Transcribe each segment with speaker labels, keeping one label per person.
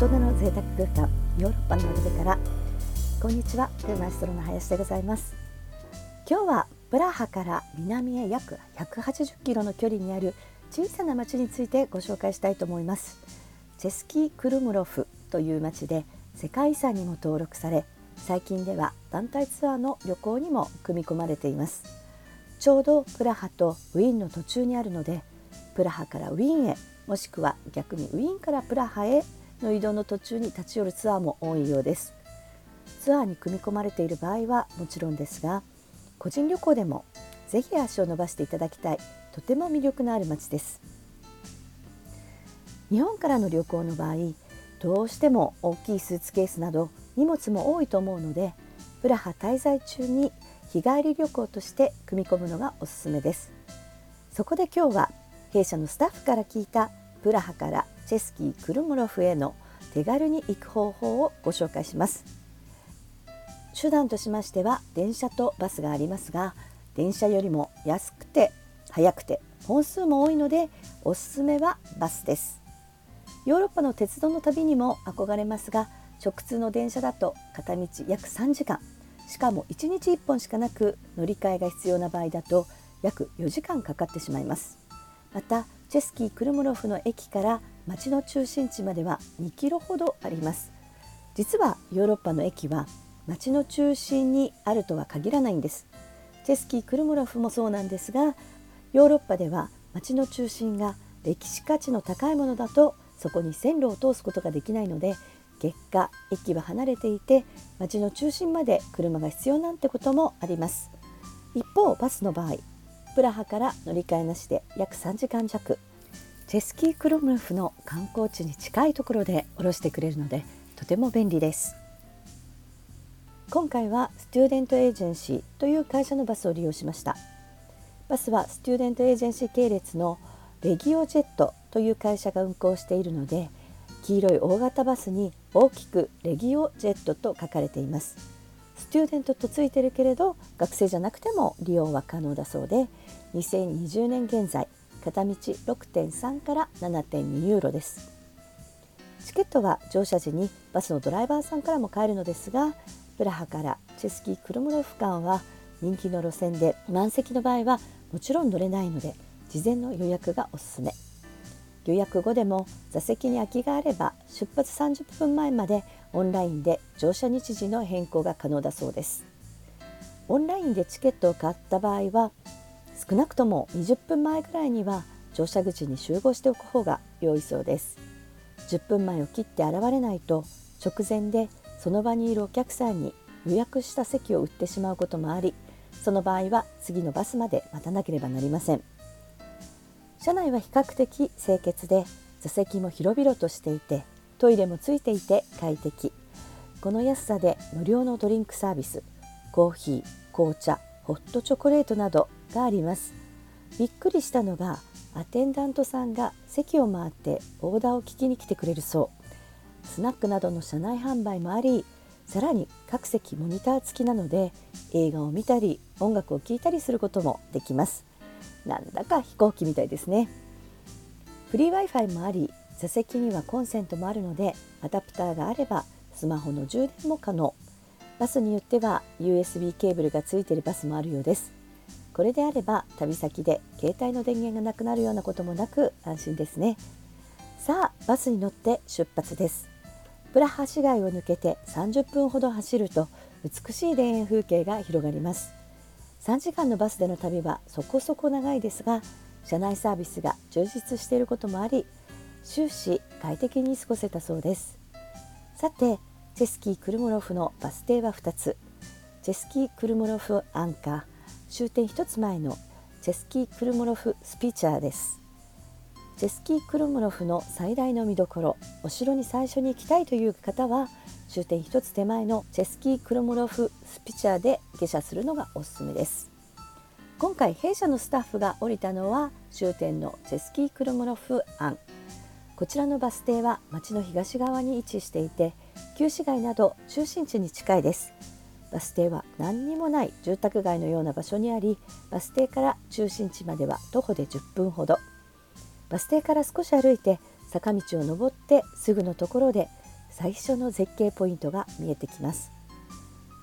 Speaker 1: 人の贅沢空間ヨーロッパの窓辺からこんにちはルーマイストロの林でございます。今日はプラハから南へ約180キロの距離にある小さな町についてご紹介したいと思います。チェスキー・クルムロフという町で世界遺産にも登録され最近では団体ツアーの旅行にも組み込まれています。ちょうどプラハとウィーンの途中にあるのでプラハからウィーンへもしくは逆にウィーンからプラハへの移動の途中に立ち寄るツアーも多いようです。ツアーに組み込まれている場合はもちろんですが個人旅行でもぜひ足を伸ばしていただきたい。とても魅力のある街です。日本からの旅行の場合どうしても大きいスーツケースなど荷物も多いと思うのでプラハ滞在中に日帰り旅行として組み込むのがおすすめです。そこで今日は弊社のスタッフから聞いたプラハからチェスキー・クルムロフへの手軽に行く方法をご紹介します。手段としましては電車とバスがありますが電車よりも安くて早くて本数も多いのでおすすめはバスです。ヨーロッパの鉄道の旅にも憧れますが直通の電車だと片道約3時間しかも1日1本しかなく乗り換えが必要な場合だと約4時間かかってしまいます。またチェスキー・クルムロフの駅から町の中心地までは2キロほどあります。実はヨーロッパの駅は町の中心にあるとは限らないんです。チェスキー・クルムロフもそうなんですがヨーロッパでは町の中心が歴史価値の高いものだとそこに線路を通すことができないので結果駅は離れていて町の中心まで車が必要なんてこともあります。一方バスの場合プラハから乗り換えなしで約3時間弱。チェスキー・クロムフの観光地に近いところで降ろしてくれるのでとても便利です。今回はスチューデントエージェンシーという会社のバスを利用しました。バスはスチューデントエージェンシー系列のレギオジェットという会社が運行しているので黄色い大型バスに大きくレギオジェットと書かれています。スチューデントとついてるけれど学生じゃなくても利用は可能だそうで2020年現在片道6.3から7.2ユーロです。チケットは乗車時にバスのドライバーさんからも買えるのですがプラハからチェスキー・クルムロフ間は人気の路線で満席の場合はもちろん乗れないので事前の予約がおすすめ。予約後でも座席に空きがあれば出発30分前までオンラインで乗車日時の変更が可能だそうです。オンラインでチケットを買った場合は少なくとも20分前ぐらいには乗車口に集合しておく方が良いそうです。10分前を切って現れないと直前でその場にいるお客さんに予約した席を売ってしまうこともありその場合は次のバスまで待たなければなりません。車内は比較的清潔で座席も広々としていてトイレもついていて快適。この安さで無料のドリンクサービスコーヒー紅茶ホットチョコレートなどがあります。びっくりしたのがアテンダントさんが席を回ってオーダーを聞きに来てくれるそう。スナックなどの車内販売もありさらに各席モニター付きなので映画を見たり音楽を聴いたりすることもできます。なんだか飛行機みたいですね。フリー Wi-Fi もあり座席にはコンセントもあるのでアダプターがあればスマホの充電も可能。バスによっては USB ケーブルがついているバスもあるようです。これであれば旅先で携帯の電源がなくなるようなこともなく安心ですね。さあバスに乗って出発です。プラハ市街を抜けて30分ほど走ると美しい田園風景が広がります。3時間のバスでの旅はそこそこ長いですが車内サービスが充実していることもあり終始快適に過ごせたそうです。さてチェスキー・クルモロフのバス停は2つ。チェスキー・クルモロフアンカー終点1つ前のチェスキー・クルモロフスピチャーです。チェスキー・クルモロフの最大の見どころお城に最初に行きたいという方は終点1つ手前のチェスキー・クルモロフスピチャーで下車するのがおすすめです。今回弊社のスタッフが降りたのは終点のチェスキー・クルモロフアン。こちらのバス停は町の東側に位置していて旧市街など中心地に近いです。バス停は何にもない住宅街のような場所にありバス停から中心地までは徒歩で10分ほど。バス停から少し歩いて坂道を登ってすぐのところで最初の絶景ポイントが見えてきます。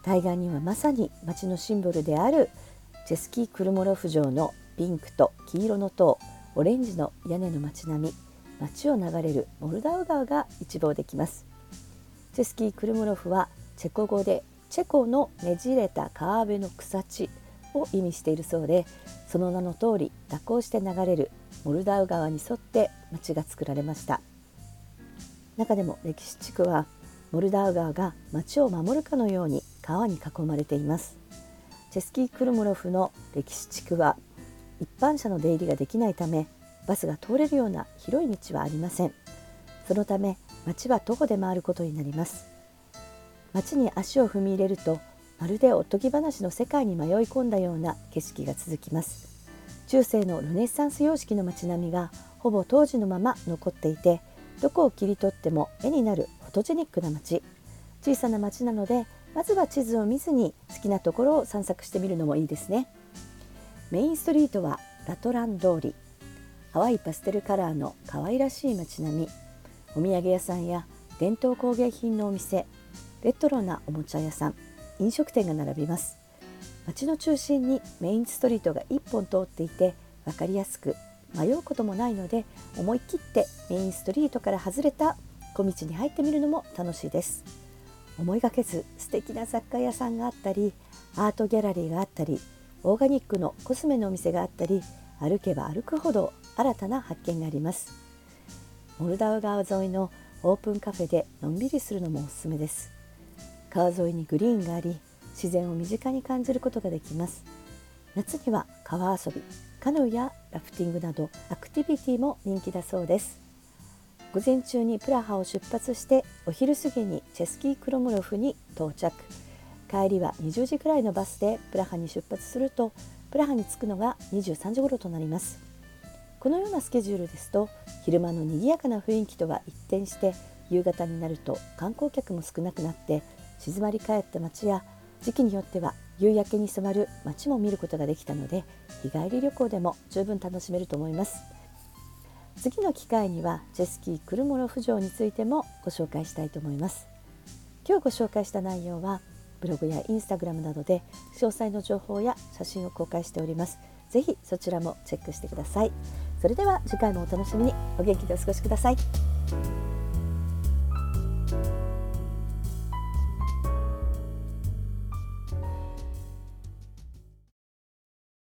Speaker 1: 対岸にはまさに街のシンボルであるチェスキー・クルモロフ城のピンクと黄色の塔オレンジの屋根の街並み街を流れるモルダウ川が一望できます。チェスキー・クルモロフはチェコ語でチェコのねじれた川辺の草地を意味しているそうでその名の通り蛇行して流れるモルダウ川に沿って町が作られました。中でも歴史地区はモルダウ川が町を守るかのように川に囲まれています。チェスキー・クルモロフの歴史地区は一般車の出入りができないためバスが通れるような広い道はありません。そのため町は徒歩で回ることになります。町に足を踏み入れるとまるでおとぎ話の世界に迷い込んだような景色が続きます。中世のルネッサンス様式の街並みがほぼ当時のまま残っていてどこを切り取っても絵になるフォトジェニックな街。小さな街なのでまずは地図を見ずに好きなところを散策してみるのもいいですね。メインストリートはラトラン通り。淡いパステルカラーの可愛らしい街並み。お土産屋さんや伝統工芸品のお店レトロなおもちゃ屋さん飲食店が並びます。街の中心にメインストリートが1本通っていて分かりやすく迷うこともないので思い切ってメインストリートから外れた小道に入ってみるのも楽しいです。思いがけず素敵な雑貨屋さんがあったりアートギャラリーがあったりオーガニックのコスメのお店があったり歩けば歩くほど新たな発見があります。モルダウ川沿いのオープンカフェでのんびりするのもおすすめです。川沿いにグリーンがあり自然を身近に感じることができます。夏には川遊びカヌーやラフティングなどアクティビティも人気だそうです。午前中にプラハを出発してお昼過ぎにチェスキークロムロフに到着。帰りは20時くらいのバスでプラハに出発するとプラハに着くのが23時頃となります。このようなスケジュールですと昼間の賑やかな雰囲気とは一転して夕方になると観光客も少なくなって静まり返った街や時期によっては夕焼けに染まる街も見ることができたので日帰り旅行でも十分楽しめると思います。次の機会にはジェスキークルモロフ城についてもご紹介したいと思います。今日ご紹介した内容はブログやインスタグラムなどで詳細の情報や写真を公開しております。ぜひそちらもチェックしてください。それでは次回もお楽しみに。お元気でお過ごしください。